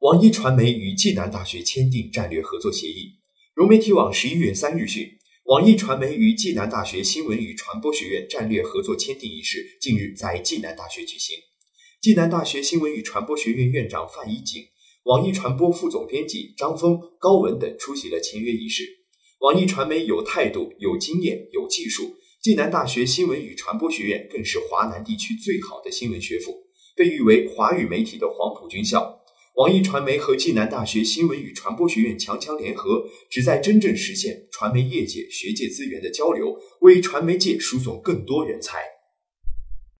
网易传媒与暨南大学签订战略合作协议。融媒体网十一月三日讯，网易传媒与暨南大学新闻与传播学院战略合作签订仪式近日在暨南大学举行。暨南大学新闻与传播学院院长范一景、网易传播副总编辑张峰、高文等出席了签约仪式。网易传媒有态度、有经验、有技术，暨南大学新闻与传播学院更是华南地区最好的新闻学府。被誉为华语媒体的黄埔军校，网易传媒和暨南大学新闻与传播学院强强联合，旨在真正实现传媒业界、学界资源的交流，为传媒界输送更多人才。